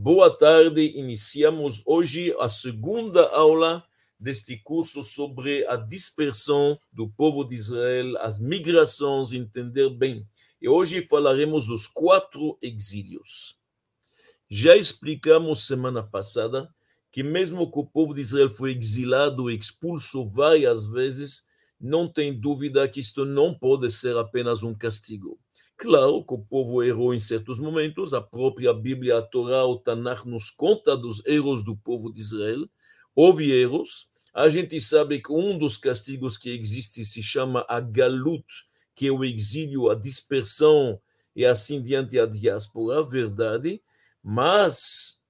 Boa tarde, iniciamos hoje a segunda aula deste curso sobre a dispersão do povo de Israel, as migrações, entender bem. E hoje falaremos dos quatro exílios. Já explicamos semana passada que mesmo que o povo de Israel foi exilado e expulso várias vezes, não tem dúvida que isto não pode ser apenas um castigo. Claro que o povo errou em certos momentos, a própria Bíblia, a Torá, o Tanakh nos conta dos erros do povo de Israel. Houve erros. A gente sabe que um dos castigos que existe se chama a galut, que é o exílio, a dispersão e assim diante a diáspora, verdade, mas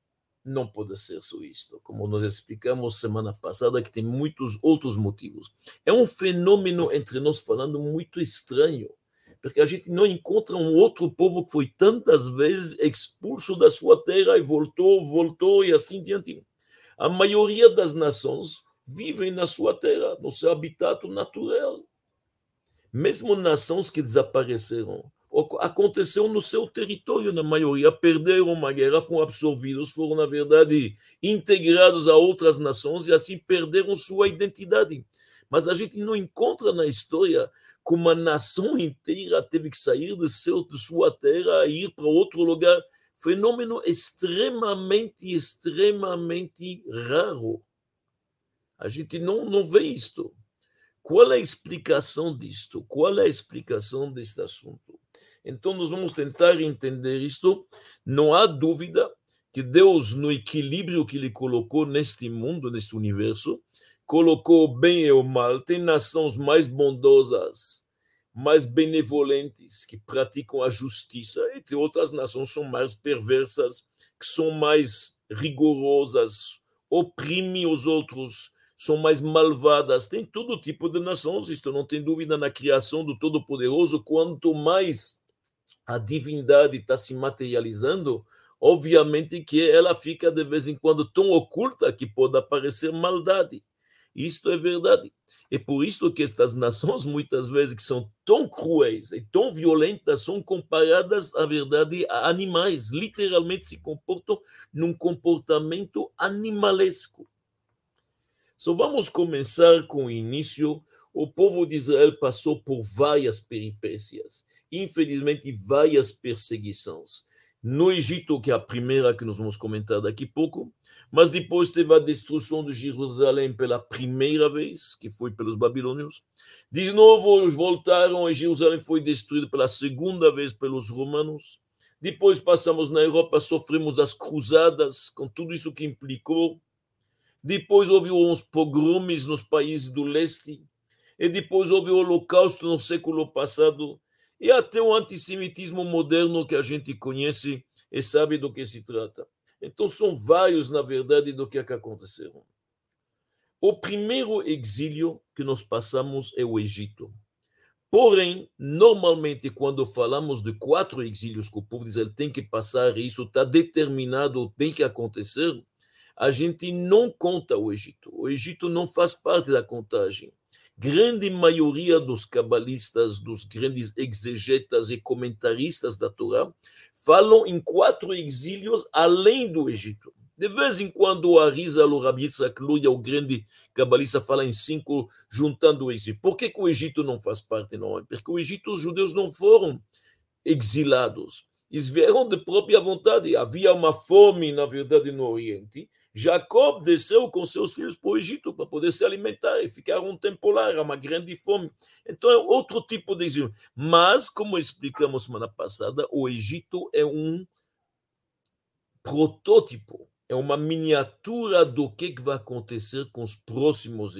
não pode ser só isto, como nós explicamos semana passada, que tem muitos outros motivos. É um fenômeno, entre nós falando, muito estranho porque a gente não encontra um outro povo que foi tantas vezes expulso da sua terra e voltou, voltou e assim diante. A maioria das nações vivem na sua terra, no seu habitat natural. Mesmo nações que desapareceram, aconteceu no seu território, na maioria, perderam uma guerra, foram absorvidos, foram, na verdade, integrados a outras nações e assim perderam sua identidade. Mas a gente não encontra na história que uma nação inteira teve que sair de, seu, de sua terra e ir para outro lugar. Fenômeno extremamente, extremamente raro. A gente não, não vê isto. Qual é a explicação disto? Qual é a explicação deste assunto? Então, nós vamos tentar entender isto. Não há dúvida que Deus, no equilíbrio que Ele colocou neste mundo, neste universo, colocou o bem e o mal. Tem nações mais bondosas, mais benevolentes, que praticam a justiça, e tem outras nações que são mais perversas, que são mais rigorosas, oprimem os outros, são mais malvadas. Tem todo tipo de nações, isto não tem dúvida na criação do Todo-Poderoso. Quanto mais a divindade está se materializando, obviamente que ela fica de vez em quando tão oculta que pode aparecer maldade. Isto é verdade. É por isso que estas nações, muitas vezes, que são tão cruéis e tão violentas, são comparadas, à verdade, a animais. Literalmente se comportam num comportamento animalesco. Só vamos começar com o início. O povo de Israel passou por várias peripécias, infelizmente, várias perseguições. No Egito, que é a primeira que nós vamos comentar daqui a pouco, mas depois teve a destruição de Jerusalém pela primeira vez, que foi pelos babilônios. De novo, eles voltaram e Jerusalém foi destruída pela segunda vez pelos romanos. Depois passamos na Europa, sofremos as cruzadas, com tudo isso que implicou. Depois houve uns pogromes nos países do leste. E depois houve o holocausto no século passado. E até o antissemitismo moderno que a gente conhece e sabe do que se trata. Então, são vários, na verdade, do que, é que aconteceram. O primeiro exílio que nós passamos é o Egito. Porém, normalmente, quando falamos de quatro exílios que o povo de Israel tem que passar, e isso está determinado, tem que acontecer, a gente não conta o Egito. O Egito não faz parte da contagem grande maioria dos cabalistas, dos grandes exegetas e comentaristas da Torá, falam em quatro exílios além do Egito. De vez em quando o Rabi Yitzhak Luria, o grande cabalista, fala em cinco, juntando o Egito. Por que, que o Egito não faz parte? Não? Porque o Egito, os judeus não foram exilados. Eles vieram de própria vontade. Havia uma fome, na verdade, no Oriente. Jacob desceu com seus filhos para o Egito para poder se alimentar e ficaram um tempo lá. Era uma grande fome. Então, é outro tipo de exílio. Mas, como explicamos semana passada, o Egito é um protótipo, é uma miniatura do que vai acontecer com os próximos.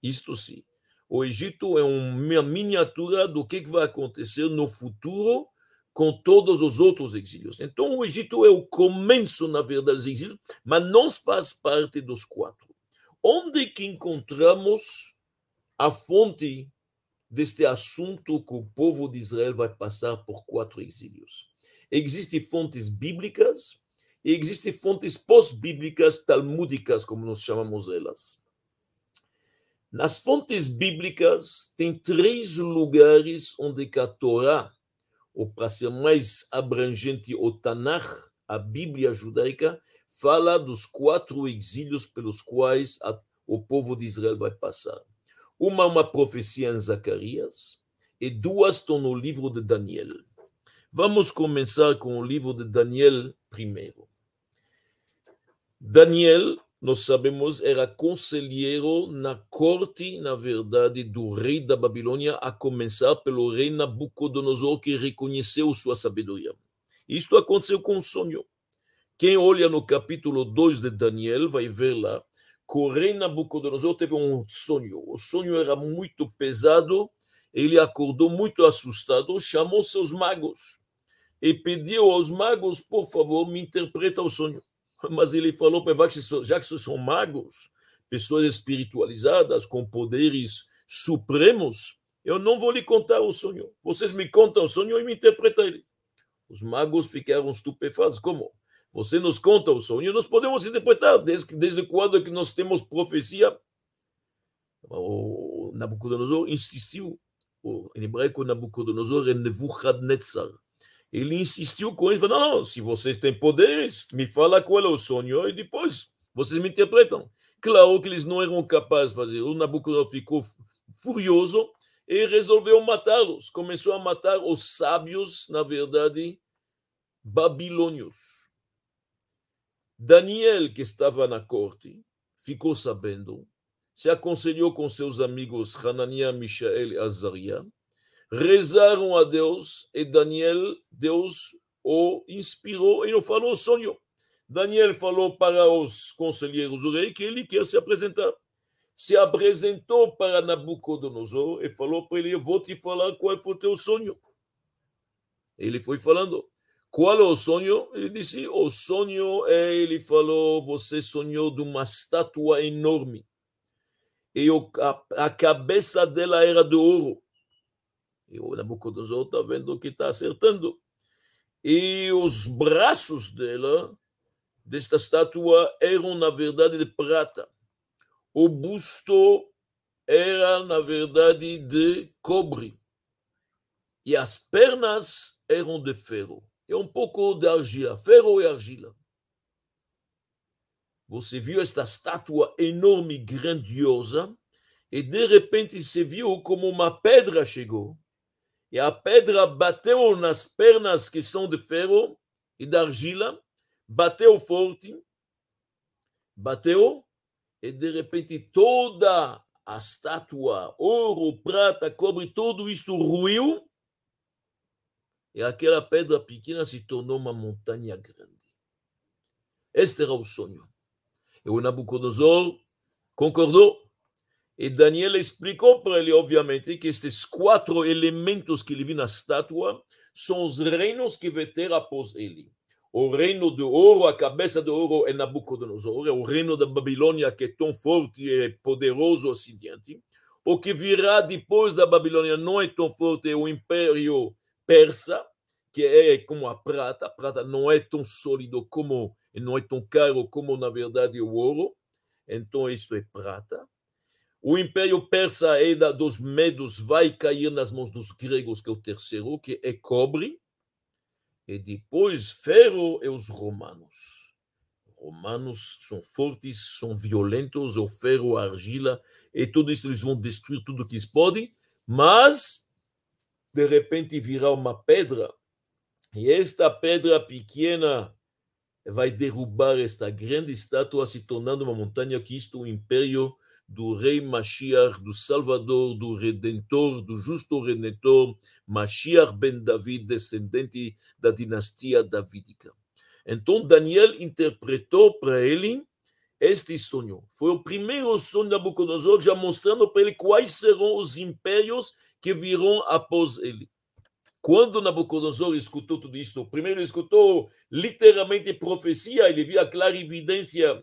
Isto sim. O Egito é uma miniatura do que vai acontecer no futuro com todos os outros exílios. Então, o Egito é o começo, na verdade, dos exílios, mas não faz parte dos quatro. Onde que encontramos a fonte deste assunto que o povo de Israel vai passar por quatro exílios? Existem fontes bíblicas e existem fontes pós-bíblicas, talmúdicas, como nós chamamos elas. Nas fontes bíblicas, tem três lugares onde a Torá ou para ser mais abrangente, o Tanakh a Bíblia judaica fala dos quatro exílios pelos quais a, o povo de Israel vai passar. Uma é uma profecia em Zacarias e duas estão no livro de Daniel. Vamos começar com o livro de Daniel primeiro. Daniel, nós sabemos, era conselheiro na corte, na verdade, do rei da Babilônia, a começar pelo rei Nabucodonosor, que reconheceu sua sabedoria. Isto aconteceu com um sonho. Quem olha no capítulo 2 de Daniel vai ver lá que o rei Nabucodonosor teve um sonho. O sonho era muito pesado, ele acordou muito assustado, chamou seus magos e pediu aos magos, por favor, me interpreta o sonho. Mas ele falou para já que são magos, pessoas espiritualizadas, com poderes supremos, eu não vou lhe contar o sonho. Vocês me contam o sonho e me interpretam ele. Os magos ficaram estupefatos. Como? Você nos conta o sonho, nós podemos interpretar desde, desde quando é que nós temos profecia. O Nabucodonosor insistiu, em hebraico Nabucodonosor é Nebuchadnezzar. Ele insistiu com ele, falou, não, não, se vocês têm poderes, me fala qual é o sonho e depois vocês me interpretam. Claro que eles não eram capazes de fazer. O Nabucodonosor ficou furioso e resolveu matá-los. Começou a matar os sábios, na verdade, babilônios. Daniel, que estava na corte, ficou sabendo, se aconselhou com seus amigos Hananiah, Mishael e Azariah, rezaram a Deus e Daniel, Deus o inspirou e não falou o sonho. Daniel falou para os conselheiros do rei que ele quer se apresentar. Se apresentou para Nabucodonosor e falou para ele: Eu vou te falar qual foi o teu sonho. Ele foi falando. Qual é o sonho? Ele disse: o sonho é, ele falou, você sonhou de uma estátua enorme. E a, a cabeça dela era de ouro. E o Nabucodonosor está vendo que está acertando. E os braços dela, desta estátua, eram, na verdade, de prata. O busto era, na verdade, de cobre. E as pernas eram de ferro é um pouco de argila, ferro e argila. Você viu esta estátua enorme, grandiosa, e de repente se viu como uma pedra chegou, e a pedra bateu nas pernas que são de ferro e de argila, bateu forte, bateu, e de repente toda a estátua, ouro, prata, cobre, tudo isto ruiu, e aquela pedra pequena se tornou uma montanha grande. Este era o sonho. E o Nabucodonosor concordou. E Daniel explicou para ele, obviamente, que estes quatro elementos que ele viu na estátua são os reinos que vai ter após ele. O reino de ouro, a cabeça de ouro é Nabucodonosor, é o reino da Babilônia que é tão forte e poderoso assim diante. O que virá depois da Babilônia não é tão forte, é o império persa, que é como a prata. A prata não é tão sólido como, não é tão caro como, na verdade, o ouro. Então, isto é prata. O império persa é da, dos medos, vai cair nas mãos dos gregos, que é o terceiro, que é cobre. E depois, ferro e os romanos. Romanos são fortes, são violentos, o ferro, a argila, e tudo isso eles vão destruir tudo que eles podem, mas de repente virá uma pedra, e esta pedra pequena vai derrubar esta grande estátua, se tornando uma montanha que isto é o império do rei Mashiach, do Salvador, do Redentor, do justo Redentor, Mashiach ben David, descendente da dinastia davídica. Então Daniel interpretou para ele este sonho. Foi o primeiro sonho de Nabucodonosor, já mostrando para ele quais serão os impérios que virão após ele. Quando Nabucodonosor escutou tudo isso, primeiro escutou literalmente profecia, ele viu a clara evidência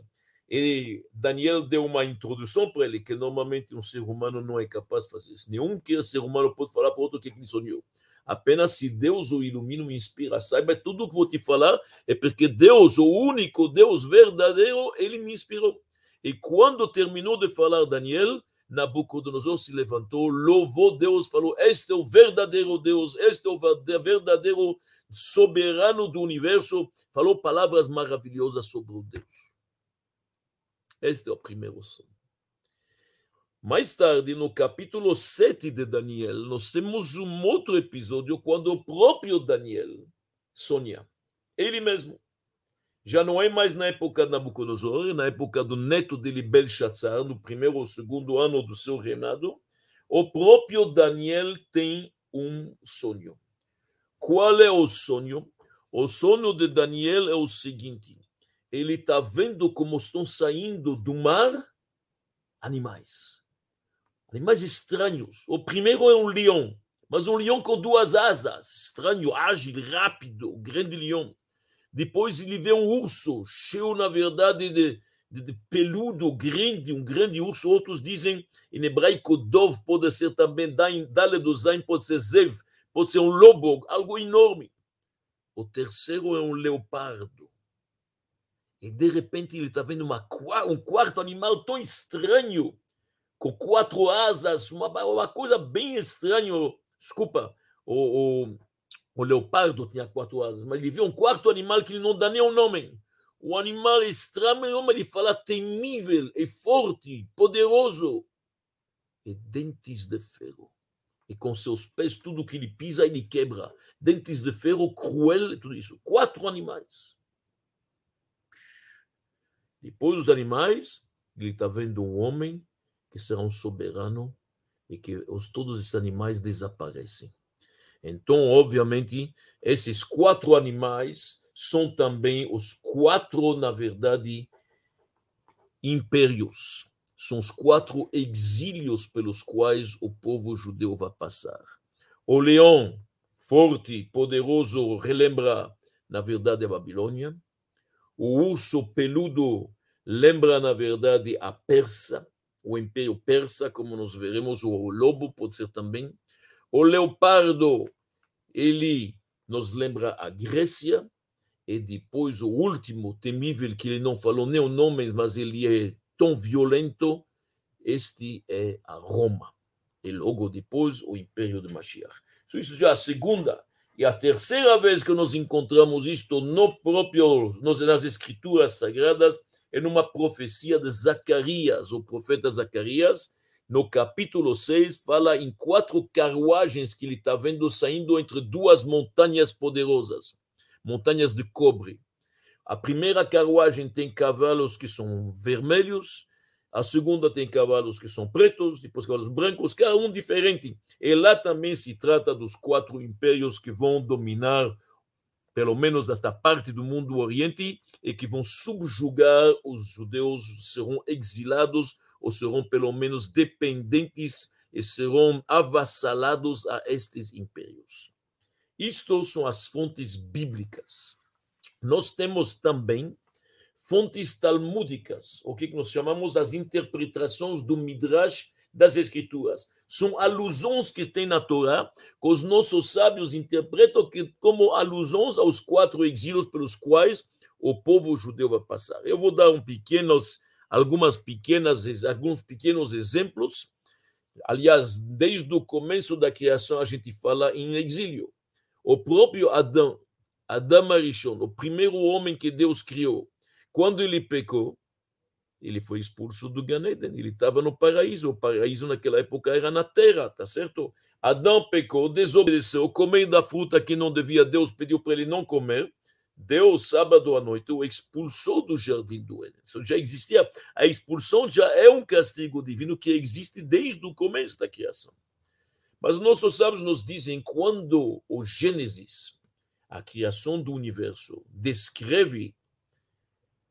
e Daniel deu uma introdução para ele, que normalmente um ser humano não é capaz de fazer isso. Nenhum que ser humano pode falar para outro que ele sonhou. Apenas se Deus o ilumina, o inspira, saiba tudo que vou te falar é porque Deus, o único Deus verdadeiro, ele me inspirou. E quando terminou de falar Daniel, Nabucodonosor se levantou, louvou Deus, falou: Este é o verdadeiro Deus, este é o verdadeiro soberano do universo. Falou palavras maravilhosas sobre o Deus. Este é o primeiro sonho. Mais tarde, no capítulo 7 de Daniel, nós temos um outro episódio quando o próprio Daniel sonha. Ele mesmo. Já não é mais na época de Nabucodonosor, é na época do neto dele, Belshazzar, no primeiro ou segundo ano do seu reinado. O próprio Daniel tem um sonho. Qual é o sonho? O sonho de Daniel é o seguinte: ele está vendo como estão saindo do mar animais animais estranhos. O primeiro é um leão, mas um leão com duas asas, estranho, ágil, rápido, grande leão. Depois ele vê um urso, cheio, na verdade, de, de, de peludo, grande, um grande urso. Outros dizem, em hebraico, dov pode ser também, dale do zain pode ser zev, pode ser um lobo, algo enorme. O terceiro é um leopardo. E de repente ele está vendo uma, um quarto animal tão estranho com quatro asas, uma, uma coisa bem estranha. Desculpa, o, o, o, leopardo tinha quatro asas, mas ele viu um quarto animal que ele não dá nem o um nome. O animal é estranho, mas ele fala temível, é forte, poderoso. E dentes de ferro. E com seus pés, tudo que ele pisa, ele quebra. Dentes de ferro, cruel, tudo isso. Quatro animais. Depois dos animais, ele está vendo um homem que será um soberano e que os, todos esses animais desaparecem. Então, obviamente, esses quatro animais são também os quatro, na verdade, impérios. São os quatro exílios pelos quais o povo judeu vai passar. O leão, forte, poderoso, relembra, na verdade, a Babilônia. O urso peludo lembra, na verdade, a Persa o Império Persa, como nós veremos, o lobo pode ser também. O leopardo, ele nos lembra a Grécia, e depois o último, temível, que ele não falou nem o nome, mas ele é tão violento, este é a Roma. E logo depois o Império de Mashiach. Isso já é a segunda e a terceira vez que nós encontramos isto no próprio, nas escrituras sagradas, é numa profecia de Zacarias, o profeta Zacarias, no capítulo 6, fala em quatro carruagens que ele está vendo saindo entre duas montanhas poderosas, montanhas de cobre. A primeira carruagem tem cavalos que são vermelhos, a segunda tem cavalos que são pretos, depois cavalos brancos, cada um diferente. E lá também se trata dos quatro impérios que vão dominar pelo menos esta parte do mundo oriente, e que vão subjugar os judeus, serão exilados ou serão pelo menos dependentes e serão avassalados a estes impérios. Isto são as fontes bíblicas. Nós temos também fontes talmúdicas, o que nós chamamos as interpretações do Midrash das Escrituras são alusões que tem na Torá, que os nossos sábios interpretam como alusões aos quatro exílios pelos quais o povo judeu vai passar. Eu vou dar um pequenos, algumas pequenas, alguns pequenos exemplos. Aliás, desde o começo da criação a gente fala em exílio. O próprio Adão, Adão Arishon, o primeiro homem que Deus criou, quando ele pecou, ele foi expulso do Ganeden, ele estava no paraíso, o paraíso naquela época era na terra, tá certo? Adão pecou, desobedeceu, comeu da fruta que não devia, Deus pediu para ele não comer, Deus, sábado à noite, o expulsou do jardim do Éden. Então, já existia, a expulsão já é um castigo divino que existe desde o começo da criação. Mas nossos sábios nos dizem, quando o Gênesis, a criação do universo, descreve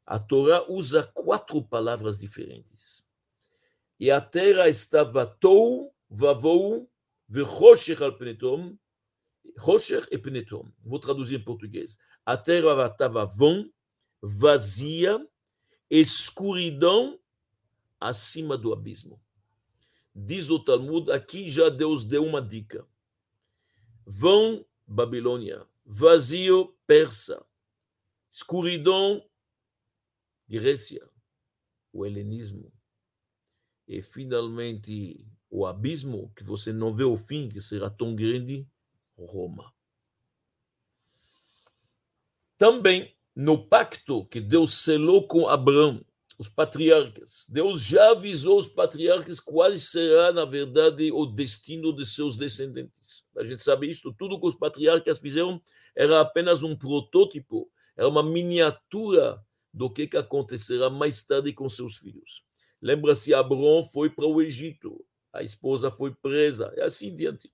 a Torá usa quatro palavras diferentes. E a terra estava tou, vavou, vechosher al penetom, chosher e penetom. Vou traduzir em português. A terra estava vão, vazia, escuridão acima do abismo. Diz o Talmud, aqui já Deus deu uma dica. Vão, Babilônia, vazio, Persa, escuridão, Grécia, o helenismo. e finalmente o abismo que você não vê o fim, que será tão grande, Roma. Também no pacto que Deus selou com Abraão, os patriarcas, Deus já avisou os patriarcas qual será, na verdade, o destino de seus descendentes. A gente sabe isso, tudo que os patriarcas fizeram era apenas um protótipo, era uma miniatura do que, que acontecerá mais tarde com seus filhos. Lembra-se, Abraão foi para o Egito, a esposa foi presa, e assim diante.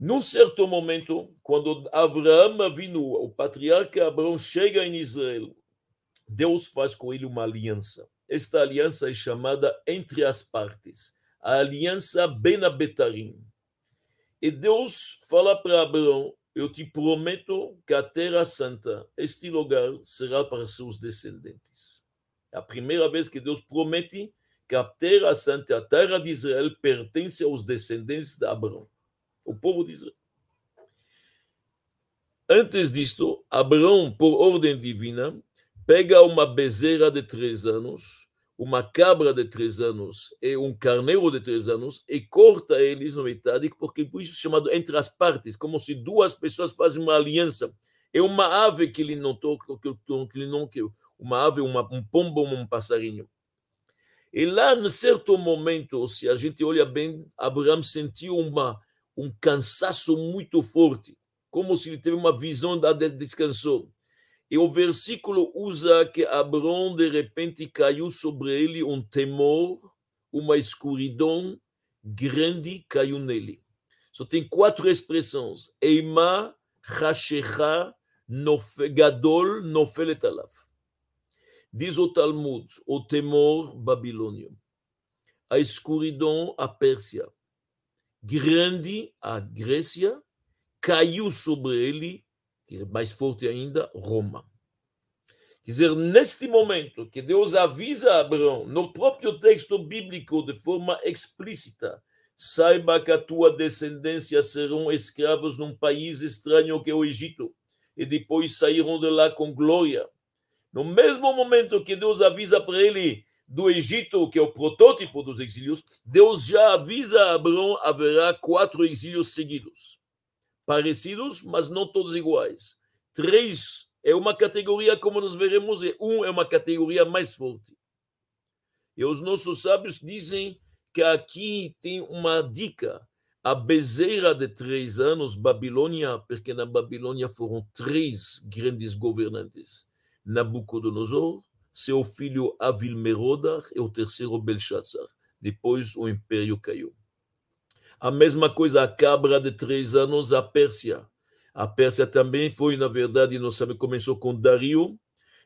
Num certo momento, quando Abraão vindo, o patriarca Abraão chega em Israel, Deus faz com ele uma aliança. Esta aliança é chamada entre as partes, a aliança Benabetarim. E Deus fala para Abraão: Eu te prometo que a Terra Santa, este lugar, será para seus descendentes. É a primeira vez que Deus promete que a Terra Santa, a terra de Israel, pertence aos descendentes de Abraão o povo de Israel. Antes disto, Abraão, por ordem divina, pega uma bezerra de três anos, uma cabra de três anos e um carneiro de três anos e corta eles na metade, porque por isso é chamado entre as partes, como se duas pessoas fazem uma aliança. É uma ave que ele não toca, que ele não quer, uma ave, uma, um pombo, um passarinho. E lá, em certo momento, se a gente olha bem, Abraão sentiu uma um cansaço muito forte, como se ele teve uma visão da descansou. E o versículo usa que Abraão de repente caiu sobre ele um temor, uma escuridão grande caiu nele. Só tem quatro expressões: Eima, Hashecha, Gadol, Nofelet Alaf. Diz o Talmud, o temor babilônio, a escuridão, a Pérsia, grande, a Grécia, caiu sobre ele, mais forte ainda, Roma. Quer dizer, neste momento que Deus avisa a Abraão, no próprio texto bíblico, de forma explícita, saiba que a tua descendência serão escravos num país estranho que é o Egito, e depois saíram de lá com glória. No mesmo momento que Deus avisa para ele, do Egito, que é o protótipo dos exílios, Deus já avisa a Abraão haverá quatro exílios seguidos. Parecidos, mas não todos iguais. Três é uma categoria, como nós veremos, e um é uma categoria mais forte. E os nossos sábios dizem que aqui tem uma dica. A bezerra de três anos, Babilônia, porque na Babilônia foram três grandes governantes: Nabucodonosor, seu filho Avilmerodach e o terceiro Belshazzar. Depois o império caiu. A mesma coisa a cabra de três anos, a Pérsia. A Pérsia também foi, na verdade, não sabe, começou com Dario,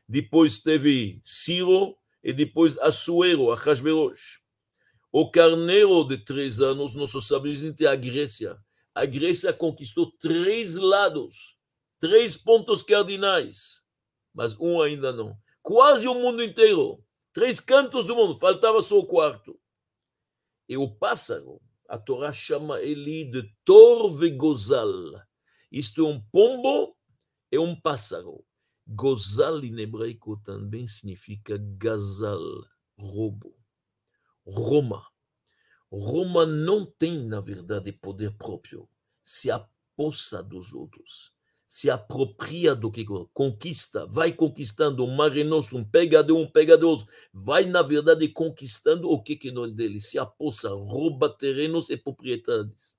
depois teve Ciro e depois Assuero, Ahasverosh. O carneiro de três anos, sábios dizem a Grécia. A Grécia conquistou três lados, três pontos cardinais, mas um ainda não quase o mundo inteiro, três cantos do mundo, faltava só o quarto. E o pássaro, a Torá chama ele de torve gozal. Isto é um pombo e um pássaro. Gozal em hebraico também significa gazal, roubo. Roma. Roma não tem, na verdade, poder próprio. Se apossa dos outros se apropria do que conquista, vai conquistando um Mare Nostrum, pega de um, pega de outro, vai, na verdade, conquistando o que, que não é dele, se apossa, rouba terrenos e propriedades.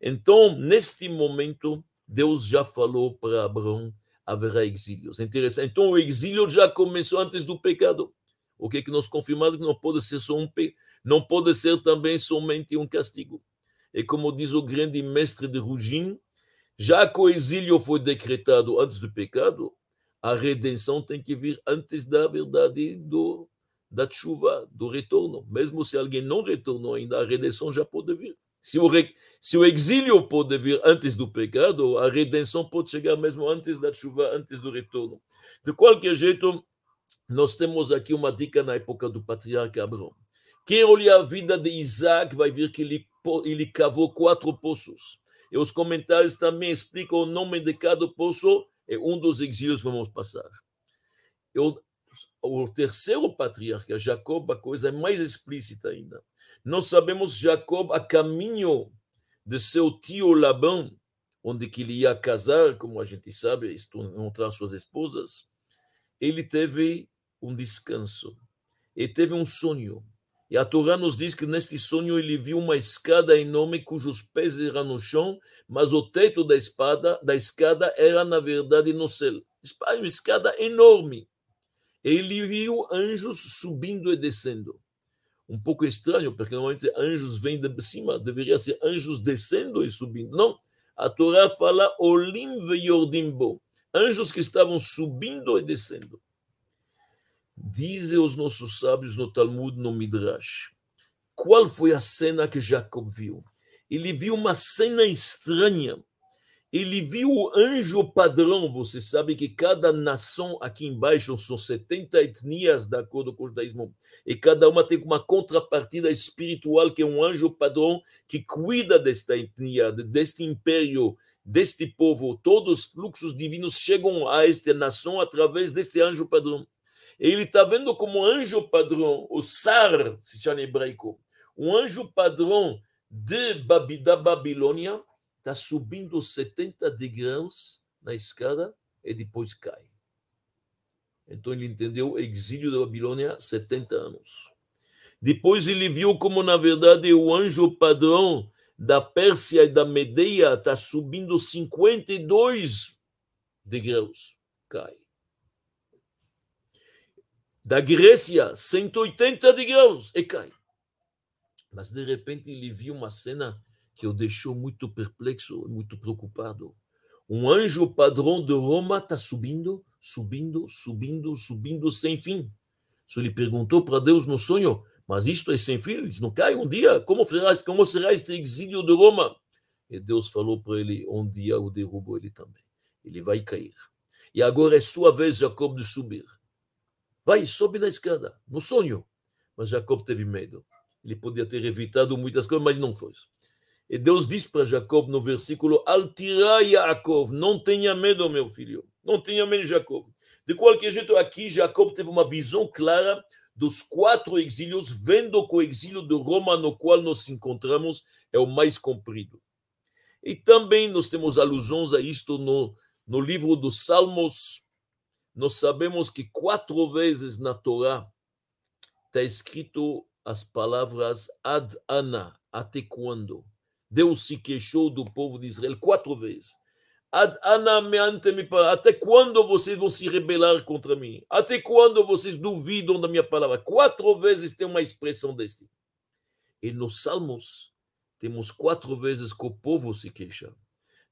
Então, neste momento, Deus já falou para Abraão, haverá exílios. Interessante. Então, o exílio já começou antes do pecado. O que, que nós confirmamos que não pode ser só um pe... não pode ser também somente um castigo. E como diz o grande mestre de Rugin, já que o exílio foi decretado antes do pecado, a redenção tem que vir antes da verdade do, da chuva, do retorno. Mesmo se alguém não retornou ainda, a redenção já pode vir. Se o, se o exílio pode vir antes do pecado, a redenção pode chegar mesmo antes da chuva, antes do retorno. De qualquer jeito, nós temos aqui uma dica na época do patriarca Abraão. Quem olha a vida de Isaac vai ver que ele, ele cavou quatro poços. E os comentários também explicam o nome de cada poço e um dos exílios vamos passar. Eu o terceiro patriarca, Jacob, a coisa é mais explícita ainda. Nós sabemos Jacob a caminho de seu tio Labão, onde que ele ia casar, como a gente sabe, encontrar suas esposas, ele teve um descanso, ele teve um sonho. E a Torá nos diz que neste sonho ele viu uma escada enorme cujos pés eram no chão, mas o teto da espada, da escada era na verdade no céu. Uma escada enorme. Ele viu anjos subindo e descendo. Um pouco estranho, porque normalmente anjos vêm de cima, deveria ser anjos descendo e subindo. Não, a Torá fala Olim ve anjos que estavam subindo e descendo. Dizem os nossos sábios no Talmud, no Midrash, qual foi a cena que Jacob viu? Ele viu uma cena estranha. Ele viu o anjo padrão. Você sabe que cada nação aqui embaixo são 70 etnias, de acordo com o judaísmo, e cada uma tem uma contrapartida espiritual, que é um anjo padrão que cuida desta etnia, deste império, deste povo. Todos os fluxos divinos chegam a esta nação através deste anjo padrão. Ele está vendo como anjo padrão, o Sar, se chama em hebraico, um anjo padrão de da Babilônia, está subindo 70 degraus na escada e depois cai. Então ele entendeu o exílio da Babilônia 70 anos. Depois ele viu como, na verdade, o anjo padrão da Pérsia e da Medeia está subindo 52 degraus. Cai da Grécia, 180 graus, e cai. Mas de repente ele viu uma cena que o deixou muito perplexo, muito preocupado. Um anjo padrão de Roma está subindo, subindo, subindo, subindo sem fim. Só ele perguntou para Deus no sonho: Mas isto é sem fim? Não cai um dia? Como como será este exílio de Roma? E Deus falou para ele: Um dia o derrubou ele também. Ele vai cair. E agora é sua vez, Jacob, de subir. Vai, sobe na escada, no sonho. Mas Jacob teve medo. Ele podia ter evitado muitas coisas, mas não foi. E Deus diz para Jacob no versículo: Altira Yaakov, não tenha medo, meu filho. Não tenha medo, Jacob. De qualquer jeito, aqui Jacob teve uma visão clara dos quatro exílios, vendo que o exílio de Roma no qual nos encontramos é o mais comprido. E também nós temos alusões a isto no, no livro dos Salmos, nós sabemos que quatro vezes na Torá está escrito as palavras ad ana, até quando? Deus se queixou do povo de Israel quatro vezes. Ad ana me até quando vocês vão se rebelar contra mim? Até quando vocês duvidam da minha palavra? Quatro vezes tem uma expressão deste. E nos Salmos temos quatro vezes que o povo se queixa.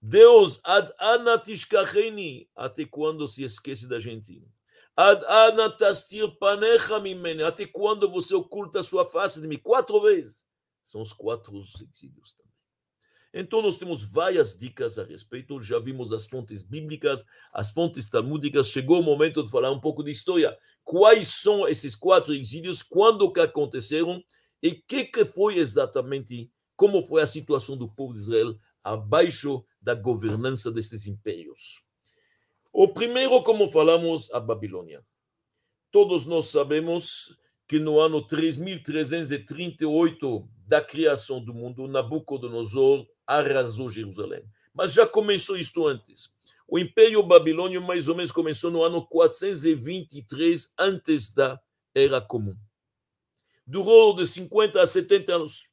Deus, ad ana tishkacheni, até quando se esquece da gente? Ad ana tastir panecha mimene, até quando você oculta a sua face de mim? Quatro vezes. São os quatro exílios também. Então, nós temos várias dicas a respeito. Já vimos as fontes bíblicas, as fontes talmúdicas. Chegou o momento de falar um pouco de história. Quais são esses quatro exílios? Quando que aconteceram? E que, que foi exatamente? Como foi a situação do povo de Israel abaixo da governança destes impérios. O primeiro, como falamos, a Babilônia. Todos nós sabemos que no ano 3338 da criação do mundo, Nabucodonosor arrasou Jerusalém. Mas já começou isto antes. O Império Babilônio mais ou menos começou no ano 423 antes da Era Comum. Durou de 50 a 70 anos.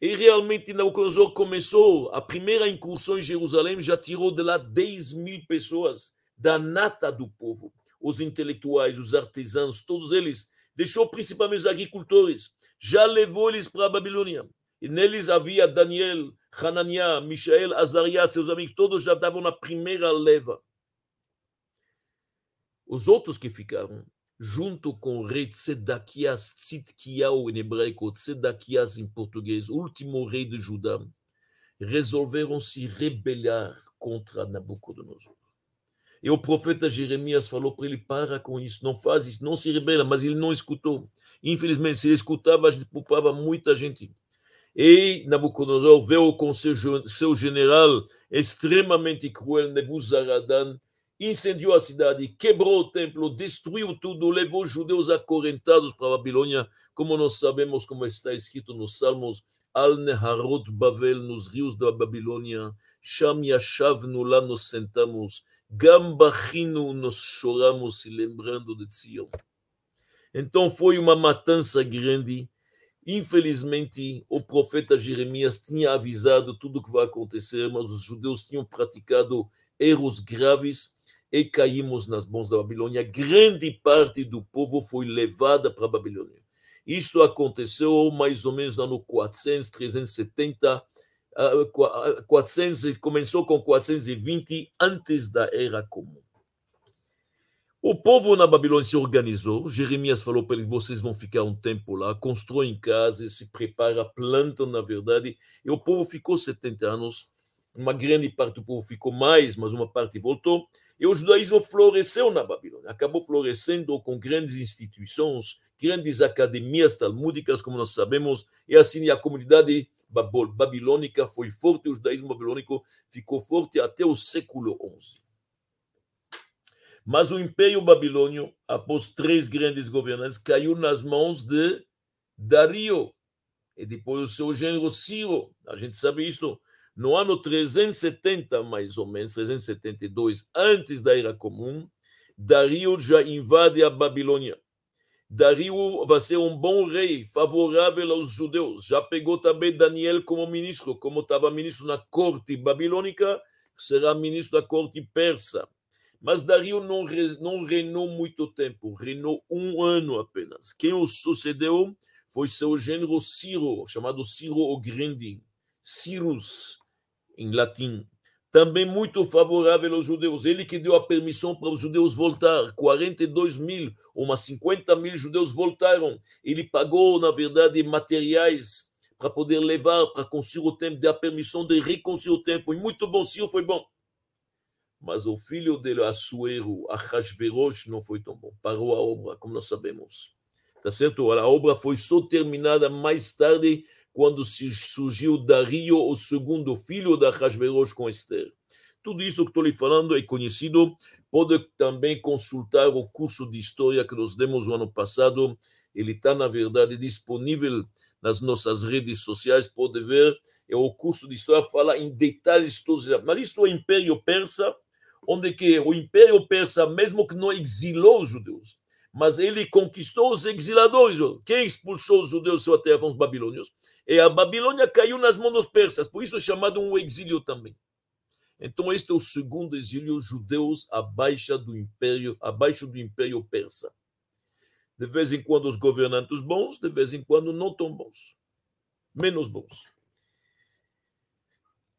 E realmente Nabucodonosor começou, a primeira incursão em Jerusalém já tirou de lá 10 mil pessoas da nata do povo, os intelectuais, os artesãos, todos eles. Deixou principalmente os agricultores, já levou eles para a Babilônia. E neles havia Daniel, Hananiah, Michael, Azariah, seus amigos, todos já estavam na primeira leva. Os outros que ficaram junto com o rei Tzedakias, Tzidkiyahu em hebraico, Tzedakias em português, último rei de Judá, resolveram se rebelar contra Nabucodonosor. E o profeta Jeremias falou para ele: para com isso, não faz isso, não se rebela, mas ele não escutou. Infelizmente, se ele escutava, a gente poupava muita gente. E Nabucodonosor veio com seu, seu general extremamente cruel, Nebuzaradan, incendiou a cidade, quebrou o templo, destruiu tudo, levou os judeus acorrentados para a Babilônia, como nós sabemos, como está escrito nos Salmos, Al Neharot Bavel, nos rios da Babilônia, Sham Yashavnu, lá nos sentamos, Gambachinu, nos choramos se lembrando de Zion. Então foi uma matança grande. Infelizmente, o profeta Jeremias tinha avisado tudo o que vai acontecer, mas os judeus tinham praticado erros graves e caímos nas mãos da Babilônia. Grande parte do povo foi levada para a Babilônia. Isto aconteceu mais ou menos no ano 400, 370, 400, começou com 420 antes da Era Comum. O povo na Babilônia se organizou. Jeremias falou para eles: vocês vão ficar um tempo lá, constroem casa, se prepara, plantam, na verdade. E o povo ficou 70 anos uma grande parte do povo ficou mais, mas uma parte voltou, e o judaísmo floresceu na Babilônia, acabou florescendo com grandes instituições, grandes academias talmúdicas, como nós sabemos, e assim a comunidade babilônica foi forte, o judaísmo babilônico ficou forte até o século XI. Mas o Império Babilônio, após três grandes governantes, caiu nas mãos de Dario, e depois o seu gênero Ciro, a gente sabe isso, no ano 370, mais ou menos, 372, antes da Era Comum, Dario já invade a Babilônia. Dario vai ser um bom rei, favorável aos judeus. Já pegou também Daniel como ministro, como estava ministro na corte babilônica, será ministro da corte persa. Mas Dario não, não reinou muito tempo, reinou um ano apenas. Quem o sucedeu foi seu gênero Ciro, chamado Ciro o Grande, Cyrus, em latim, também muito favorável aos judeus. Ele que deu a permissão para os judeus voltar. 42 mil, umas 50 mil judeus voltaram. Ele pagou, na verdade, materiais para poder levar, para construir o templo, deu a permissão de reconstruir o templo. Foi muito bom, sim, foi bom. Mas o filho dele, Assuero, Ahasverosh, não foi tão bom. Parou a obra, como nós sabemos. Tá certo? A obra foi só terminada mais tarde, quando surgiu Dario, o segundo filho da Hashverosh com Esther. Tudo isso que estou lhe falando é conhecido. Pode também consultar o curso de história que nós demos no ano passado. Ele está, na verdade, disponível nas nossas redes sociais. Pode ver. É o curso de história fala em detalhes todos. Mas isto é o Império Persa, onde que o Império Persa, mesmo que não exilou os judeus, mas ele conquistou os exiladores. Quem expulsou os judeus sua terra foram os babilônios. E a Babilônia caiu nas mãos dos persas, por isso é chamado um exílio também. Então, este é o segundo exílio judeus abaixo do império, abaixo do império persa. De vez em quando os governantes bons, de vez em quando não tão bons, menos bons.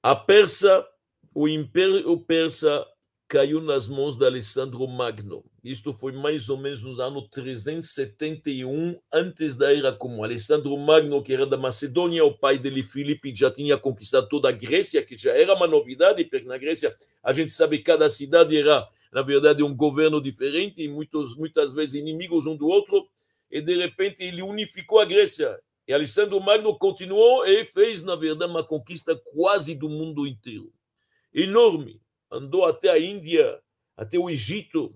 A persa, o império persa caiu nas mãos de Alessandro Magno. Isto foi mais ou menos no ano 371 antes da Era Comum. Alessandro Magno, que era da Macedônia, o pai dele, Filipe, já tinha conquistado toda a Grécia, que já era uma novidade, porque na Grécia a gente sabe que cada cidade era, na verdade, um governo diferente, e muitos, muitas vezes inimigos um do outro, e de repente ele unificou a Grécia. E Alessandro Magno continuou e fez, na verdade, uma conquista quase do mundo inteiro. Enorme andou até a Índia, até o Egito,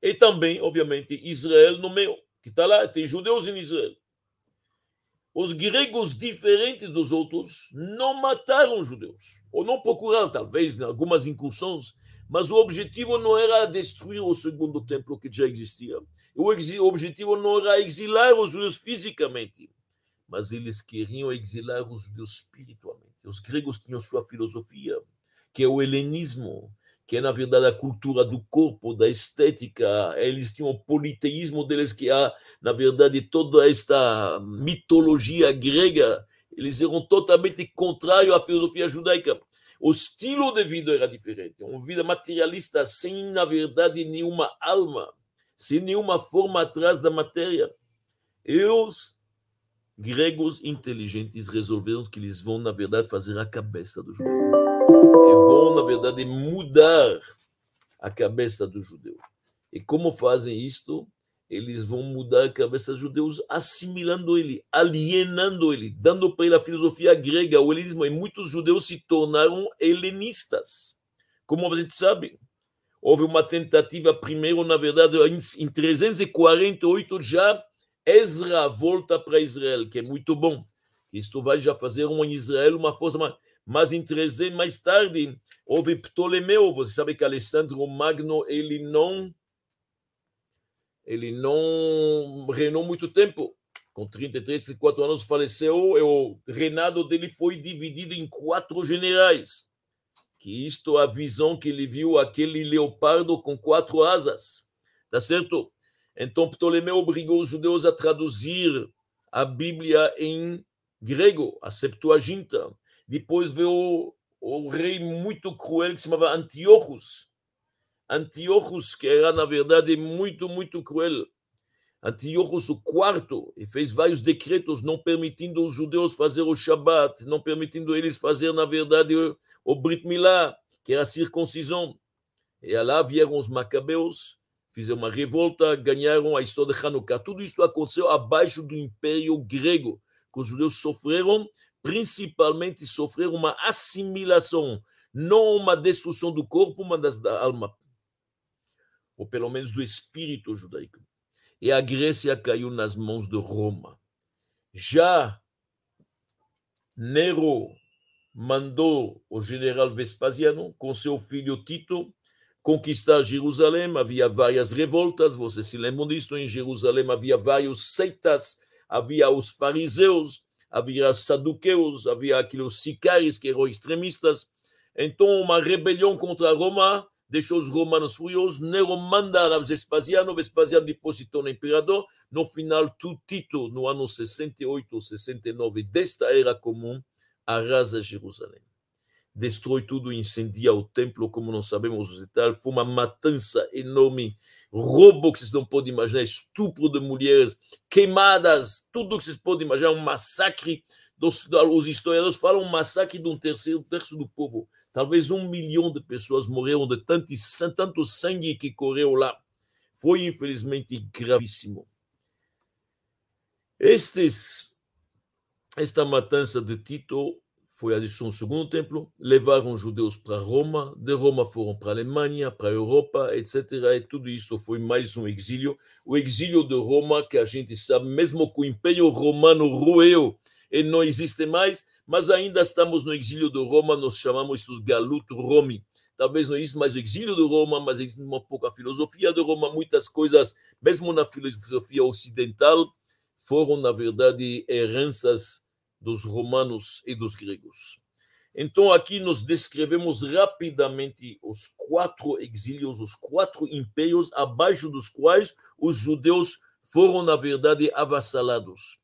e também, obviamente, Israel no meio, que está lá, tem judeus em Israel. Os gregos, diferentes dos outros, não mataram judeus, ou não procuraram, talvez, em algumas incursões, mas o objetivo não era destruir o segundo templo que já existia. O objetivo não era exilar os judeus fisicamente, mas eles queriam exilar os judeus espiritualmente. Os gregos tinham sua filosofia, que é o helenismo, que é na verdade a cultura do corpo, da estética. Eles tinham o politeísmo deles, que há, na verdade, toda esta mitologia grega. Eles eram totalmente contrários à filosofia judaica. O estilo de vida era diferente. Uma vida materialista, sem, na verdade, nenhuma alma, sem nenhuma forma atrás da matéria. E os gregos inteligentes resolveram que eles vão, na verdade, fazer a cabeça do judeu vão, na verdade, mudar a cabeça do judeu. E como fazem isto? Eles vão mudar a cabeça dos judeus, assimilando ele, alienando ele, dando para ele a filosofia grega, o helenismo. E muitos judeus se tornaram helenistas. Como a gente sabe, houve uma tentativa primeiro, na verdade, em 348 já Ezra volta para Israel, que é muito bom. Isto vai já fazer uma Israel uma força, mas em 300 mais tarde houve Ptolomeu. Você sabe que Alessandro Magno ele não ele não reinou muito tempo. Com 33, 34 anos faleceu. E o reinado dele foi dividido em quatro generais. Que isto é a visão que ele viu aquele leopardo com quatro asas. Tá certo? Então Ptolomeu obrigou os judeus a traduzir a Bíblia em grego, a Septuaginta. Depois veio o rei muito cruel que se chamava Antiochus. Antiochus, que era, na verdade, muito, muito cruel. Antiochus IV, e fez vários decretos não permitindo os judeus fazer o Shabat, não permitindo eles fazer, na verdade, o Brit Milá, que era a circuncisão. E lá vieram os macabeus, fizeram uma revolta, ganharam a história de Hanukkah. Tudo isso aconteceu abaixo do Império Grego, que os judeus sofreram, principalmente sofreram uma assimilação, não uma destruição do corpo, mas da alma, ou pelo menos do espírito judaico. E a Grécia caiu nas mãos de Roma. Já Nero mandou o general Vespasiano, com seu filho Tito, conquistar Jerusalém. Havia várias revoltas, vocês se lembram disto? Em Jerusalém havia vários seitas, havia os fariseus, havia saduqueus, havia aqueles sicários que eram extremistas. Então, uma rebelião contra Roma deixou os romanos furiosos. Nero manda a Vespasiano, Vespasiano depositou no imperador. No final, Tito, no ano 68 ou 69 desta era comum, arrasa Jerusalém destrói tudo, incendia o templo, como não sabemos os detalhes. Foi uma matança enorme, roubo que vocês não podem imaginar, estupro de mulheres, queimadas, tudo que vocês podem imaginar, um massacre. Dos, os historiadores falam um massacre de um terceiro terço do povo. Talvez um milhão de pessoas morreram de tanto, tanto sangue que correu lá. Foi, infelizmente, gravíssimo. Estes, esta matança de Tito foi a destruição do segundo templo, levaram os judeus para Roma, de Roma foram para a Alemanha, para a Europa, etc. E tudo isso foi mais um exílio. O exílio de Roma, que a gente sabe, mesmo que o Império Romano rueu e não existe mais, mas ainda estamos no exílio de Roma, nós chamamos isso de Galut Romi. Talvez não exista mais o exílio de Roma, mas existe uma pouca filosofia de Roma, muitas coisas, mesmo na filosofia ocidental, foram, na verdade, heranças dos romanos e dos gregos. Então, aqui nós descrevemos rapidamente os quatro exílios, os quatro impérios abaixo dos quais os judeus foram, na verdade, avassalados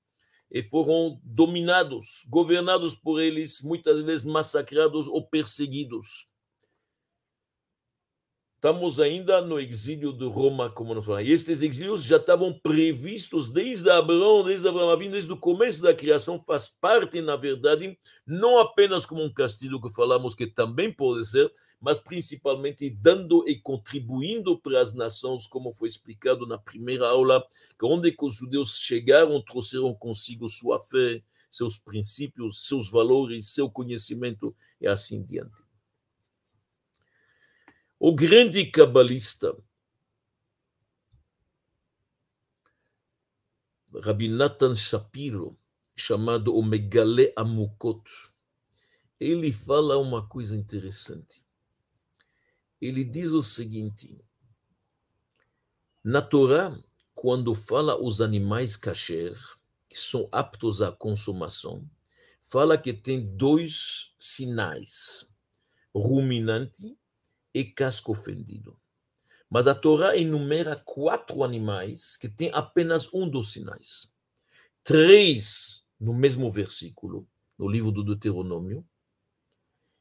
e foram dominados, governados por eles, muitas vezes massacrados ou perseguidos. Estamos ainda no exílio de Roma, como nós falamos. E estes exílios já estavam previstos desde Abraão, desde Abraão, desde o começo da criação, faz parte, na verdade, não apenas como um castigo que falamos que também pode ser, mas principalmente dando e contribuindo para as nações, como foi explicado na primeira aula, que onde que os judeus chegaram, trouxeram consigo sua fé, seus princípios, seus valores, seu conhecimento e assim diante. O grande cabalista Rabbi Nathan Shapiro, chamado o Megale Amukot, ele fala uma coisa interessante. Ele diz o seguinte: na Torá, quando fala os animais kasher, que são aptos à consumação, fala que tem dois sinais: ruminante e casco fendido. Mas a Torá enumera quatro animais que têm apenas um dos sinais. Três no mesmo versículo, no livro do Deuteronômio,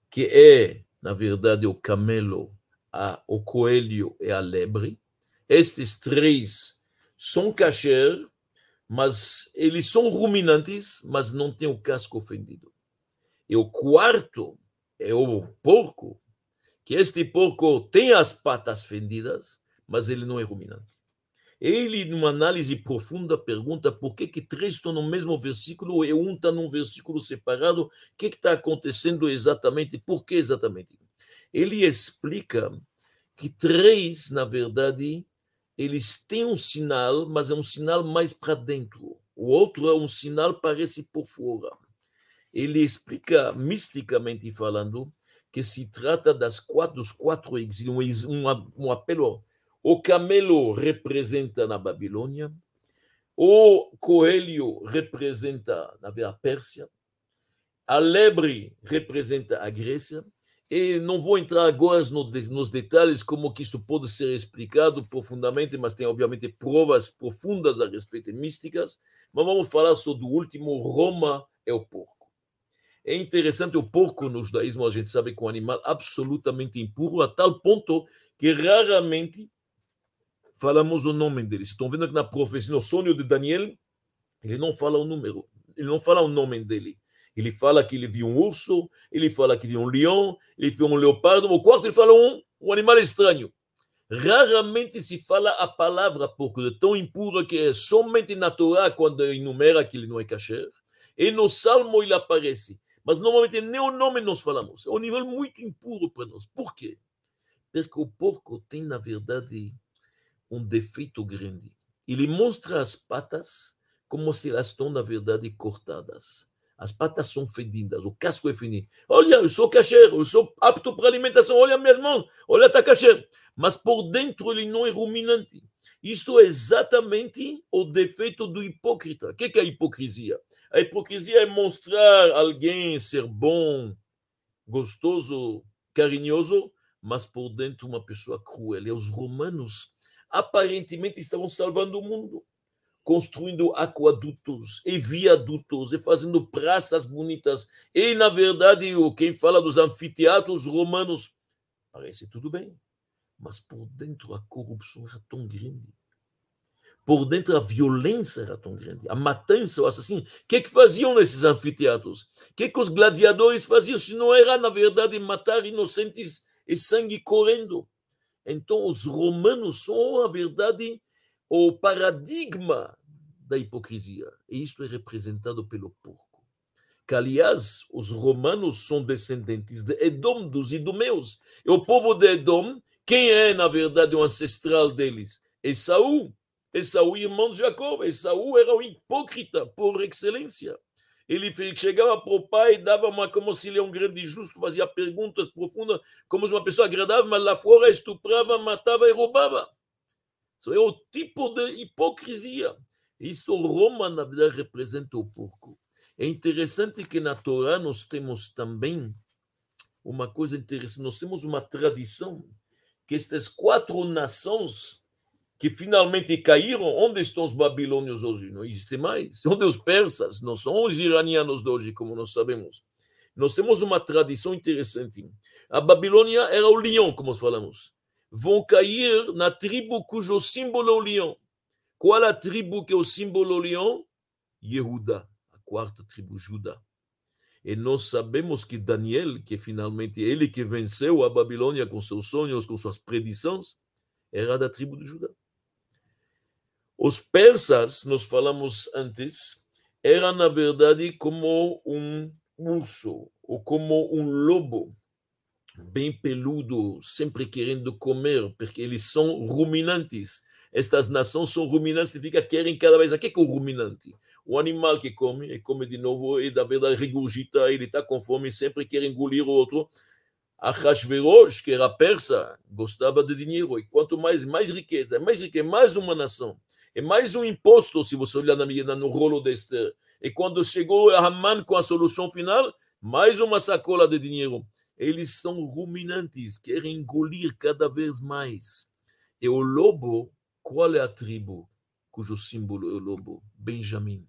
que é, na verdade, o camelo, a, o coelho e a lebre. Estes três são kasher, mas eles são ruminantes, mas não têm o casco fendido. E o quarto é o porco, que este porco tem as patas fendidas, mas ele não é ruminante. Ele, numa análise profunda, pergunta por que, que três estão no mesmo versículo e um está num versículo separado, o que está acontecendo exatamente, por que exatamente? Ele explica que três, na verdade, eles têm um sinal, mas é um sinal mais para dentro. O outro é um sinal parece por fora. Ele explica, misticamente falando, que se trata das quatro, dos quatro exílios, um, um apelo. O camelo representa na Babilônia, o coelho representa na Pérsia, a lebre representa a Grécia, e não vou entrar agora nos detalhes como que isso pode ser explicado profundamente, mas tem obviamente provas profundas a respeito místicas. Mas vamos falar sobre o último, Roma é o porco. É interessante, o porco no judaísmo a gente sabe que é um animal absolutamente impuro, a tal ponto que raramente falamos o nome dele. Estão vendo que na profecia, no sonho de Daniel, ele não fala o número, ele não fala o nome dele. Ele fala que ele viu um urso, ele fala que viu um leão, ele viu um leopardo, no quarto ele fala um, um animal estranho. Raramente se fala a palavra porco, de tão impura que é somente na Torá quando enumera que ele não é kasher, e no Salmo ele aparece. Mas normalmente nem o nome nós falamos. É um nível muito impuro para nós. Por quê? Porque o porco tem, na verdade, um defeito grande. Ele mostra as patas como se elas estão, na verdade, cortadas. As patas são fedidas, o casco é fedido. Olha, eu sou cacheiro, eu sou apto para alimentação. Olha minhas mãos, olha, está cacheiro. Mas por dentro ele não é ruminante. Isto é exatamente o defeito do hipócrita. O que é a hipocrisia? A hipocrisia é mostrar alguém ser bom, gostoso, carinhoso, mas por dentro uma pessoa cruel. E os romanos aparentemente estavam salvando o mundo construindo aquadutos e viadutos e fazendo praças bonitas. E, na verdade, quem fala dos anfiteatros romanos, parece tudo bem, mas por dentro a corrupção era tão grande. Por dentro a violência era tão grande, a matança, o assassino. O que, que faziam nesses anfiteatros? O que, que os gladiadores faziam se não era, na verdade, matar inocentes e sangue correndo? Então, os romanos são, na verdade, o paradigma da hipocrisia. E isto é representado pelo porco. Que, aliás, os romanos são descendentes de Edom, dos idumeus. E o povo de Edom, quem é, na verdade, o ancestral deles? Esaú. Esaú, irmão de Jacó. Esaú era um hipócrita por excelência. Ele chegava para o pai, dava uma, como se ele é um grande justo, fazia perguntas profundas, como se uma pessoa agradável, mas lá fora estuprava, matava e roubava. Isso é o tipo de hipocrisia. Isto Roma, na verdade, representa o porco. É interessante que na Torá nós temos também uma coisa interessante. Nós temos uma tradição que estas quatro nações que finalmente caíram, onde estão os babilônios hoje? Não existe mais. Onde os persas? Não são os iranianos de hoje, como nós sabemos. Nós temos uma tradição interessante. A Babilônia era o leão, como falamos vão cair na tribo cujo símbolo é o leão. Qual a tribo que é o símbolo leão? Yehuda, a quarta tribo, Judá. E nós sabemos que Daniel, que finalmente ele que venceu a Babilônia com seus sonhos, com suas predições, era da tribo de Judá. Os persas, nós falamos antes, eram na verdade como um urso ou como um lobo bem peludo, sempre querendo comer, porque eles são ruminantes. Estas nações são ruminantes, significa que querem cada vez. O que é, é o ruminante? O animal que come, e come de novo, e da verdade regurgita, ele está com fome, sempre quer engolir o outro. Ahasverosh, que era persa, gostava de dinheiro, e quanto mais, mais riqueza, mais riqueza, mais uma nação, é mais um imposto, se você olhar na, no rolo de Esther. E quando chegou Haman com a solução final, mais uma sacola de dinheiro eles são ruminantes, querem engolir cada vez mais. E o lobo, qual é a tribo cujo símbolo é o lobo? Benjamim.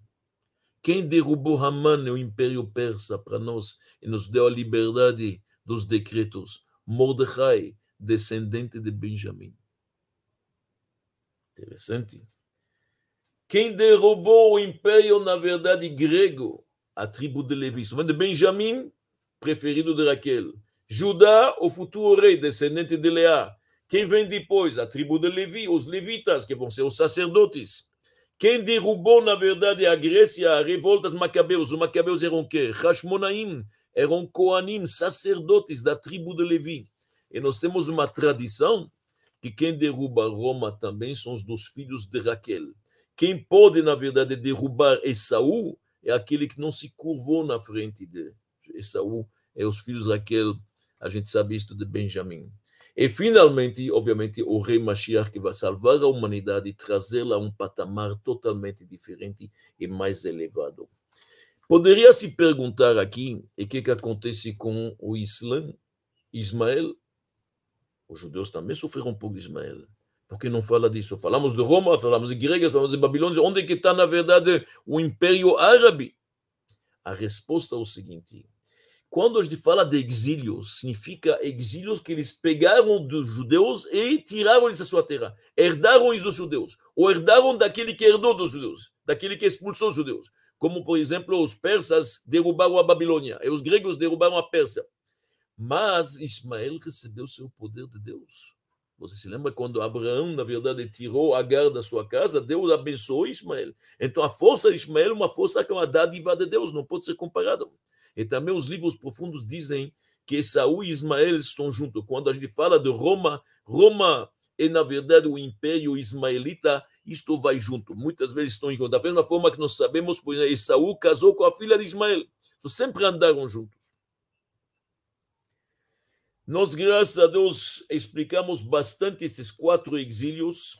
Quem derrubou Haman, o império persa, para nós e nos deu a liberdade dos decretos? Mordecai, descendente de Benjamim. Interessante. Quem derrubou o império, na verdade, grego? A tribo de Levi. De Benjamim, preferido de Raquel. Judá, o futuro rei, descendente de Leá. Quem vem depois? A tribo de Levi, os levitas, que vão ser os sacerdotes. Quem derrubou, na verdade, a Grécia, a revolta dos Macabeus? Os Macabeus eram o quê? Hashmonaim, eram Koanim, sacerdotes da tribo de Levi. E nós temos uma tradição que quem derruba Roma também são os dos filhos de Raquel. Quem pode, na verdade, derrubar Esaú é aquele que não se curvou na frente de Esaú, é os filhos de Raquel, a gente sabe isto de Benjamim. E finalmente, obviamente, o rei Mashiach que vai salvar a humanidade e trazê-la a um patamar totalmente diferente e mais elevado. Poderia se perguntar aqui o que, que acontece com o Islã, Ismael. Os judeus também sofreram um pouco de Ismael. Por que não fala disso? Falamos de Roma, falamos de Gregas, falamos de Babilônia. Onde que está, na verdade, o Império Árabe? A resposta é o seguinte: quando a gente fala de exílios, significa exílios que eles pegaram dos judeus e tiraram eles da sua terra. Herdaram eles dos judeus. Ou herdaram daquele que herdou dos judeus, daquele que expulsou os judeus. Como, por exemplo, os persas derrubaram a Babilônia e os gregos derrubaram a Pérsia. Mas Ismael recebeu seu poder de Deus. Você se lembra quando Abraão, na verdade, tirou Agar da sua casa? Deus abençoou Ismael. Então, a força de Ismael é uma força que é uma dádiva de Deus, não pode ser comparada. E também os livros profundos dizem que Esaú e Ismael estão juntos. Quando a gente fala de Roma, Roma é, na verdade, o império ismaelita, isto vai junto. Muitas vezes estão juntos. Da mesma forma que nós sabemos, por exemplo, Esaú casou com a filha de Ismael. Então, sempre andaram juntos. Nós, graças a Deus, explicamos bastante esses quatro exílios.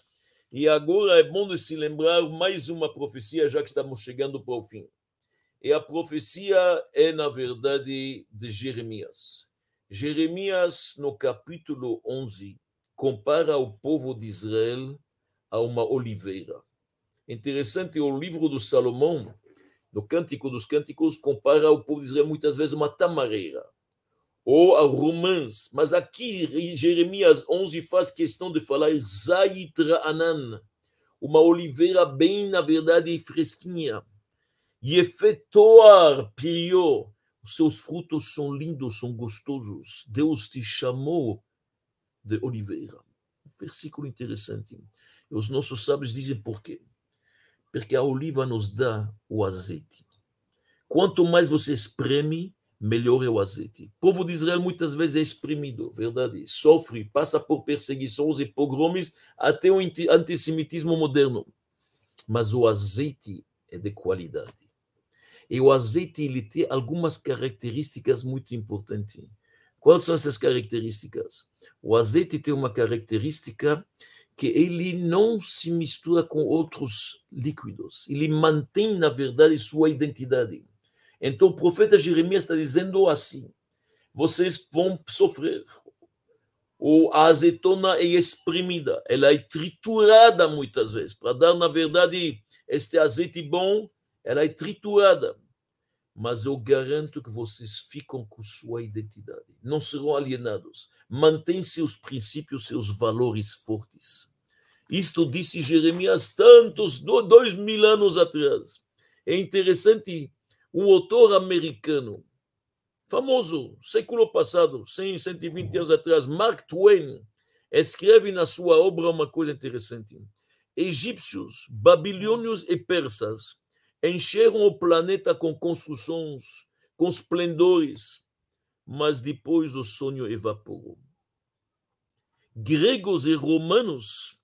E agora é bom de se lembrar mais uma profecia, já que estamos chegando para o fim. E a profecia é, na verdade, de Jeremias. Jeremias, no capítulo 11, compara o povo de Israel a uma oliveira. Interessante, o livro do Salomão, no Cântico dos Cânticos, compara o povo de Israel muitas vezes a uma tamareira ou a romãs, mas aqui Jeremias 11 faz questão de falar Zaitra Anan, uma oliveira bem, na verdade, fresquinha. Yefetoar Pirio, os seus frutos são lindos, são gostosos. Deus te chamou de oliveira. Um versículo interessante. E os nossos sábios dizem por quê? Porque a oliva nos dá o azeite. Quanto mais você espreme, melhor é o azeite. O povo de Israel muitas vezes é exprimido, verdade? Sofre, passa por perseguições e pogromes até o antissemitismo moderno. Mas o azeite é de qualidade. E o azeite ele tem algumas características muito importantes. Quais são essas características? O azeite tem uma característica que ele não se mistura com outros líquidos. Ele mantém, na verdade, sua identidade. Então o profeta Jeremias está dizendo assim: vocês vão sofrer. A azeitona é exprimida, ela é triturada muitas vezes. Para dar, na verdade, este azeite bom, ela é triturada. Mas eu garanto que vocês ficam com sua identidade, não serão alienados. Mantém seus princípios, seus valores fortes. Isto disse Jeremias tantos, dois mil anos atrás. É interessante, um autor americano, famoso, século passado, 100, 120 anos atrás, Mark Twain, escreve na sua obra uma coisa interessante. Egípcios, babilônios e persas encheram o planeta com construções, com esplendores, mas depois o sonho evaporou. Gregos e romanos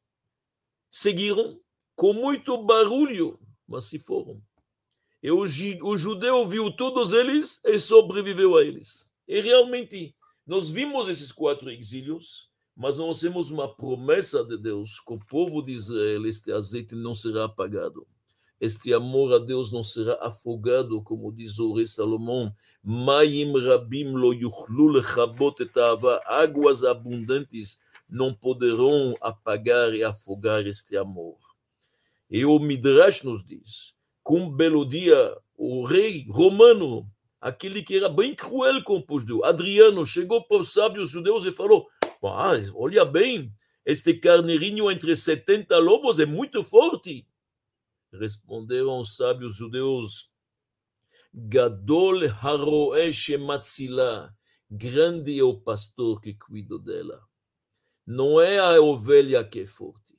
seguiram com muito barulho, mas se foram. E o, o judeu viu todos eles e sobreviveu a eles. E realmente, nós vimos esses quatro exílios, mas nós temos uma promessa de Deus que o povo de Israel, este azeite não será apagado este amor a Deus não será afogado, como diz o rei Salomão. Maim rabim lo yuchlu lechabot Águas abundantes não poderão apagar e afogar este amor. E o Midrash nos diz, com belo dia, o rei romano, aquele que era bem cruel com os judeus, Adriano, chegou para os sábios judeus e falou, ah, olha bem, este carneirinho entre 70 lobos é muito forte. Responderam os sábios judeus: Gadol haroe shematzila, grande é o pastor que cuida dela. Não é a ovelha que é forte,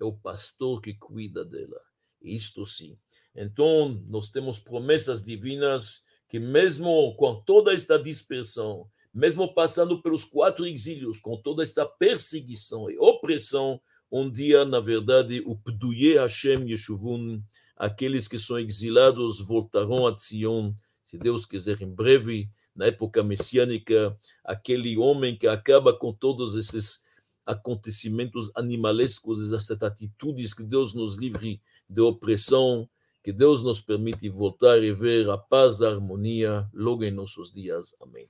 é o pastor que cuida dela. Isto sim. Então, nós temos promessas divinas que, mesmo com toda esta dispersão, mesmo passando pelos quatro exílios, com toda esta perseguição e opressão, um dia, na verdade, o Pduye Hashem Yeshuvun, aqueles que são exilados, voltarão a Sion, se Deus quiser, em breve, na época messiânica, aquele homem que acaba com todos esses acontecimentos animalescos, essas atitudes, que Deus nos livre de opressão, que Deus nos permite voltar e ver a paz, a harmonia logo em nossos dias. Amém.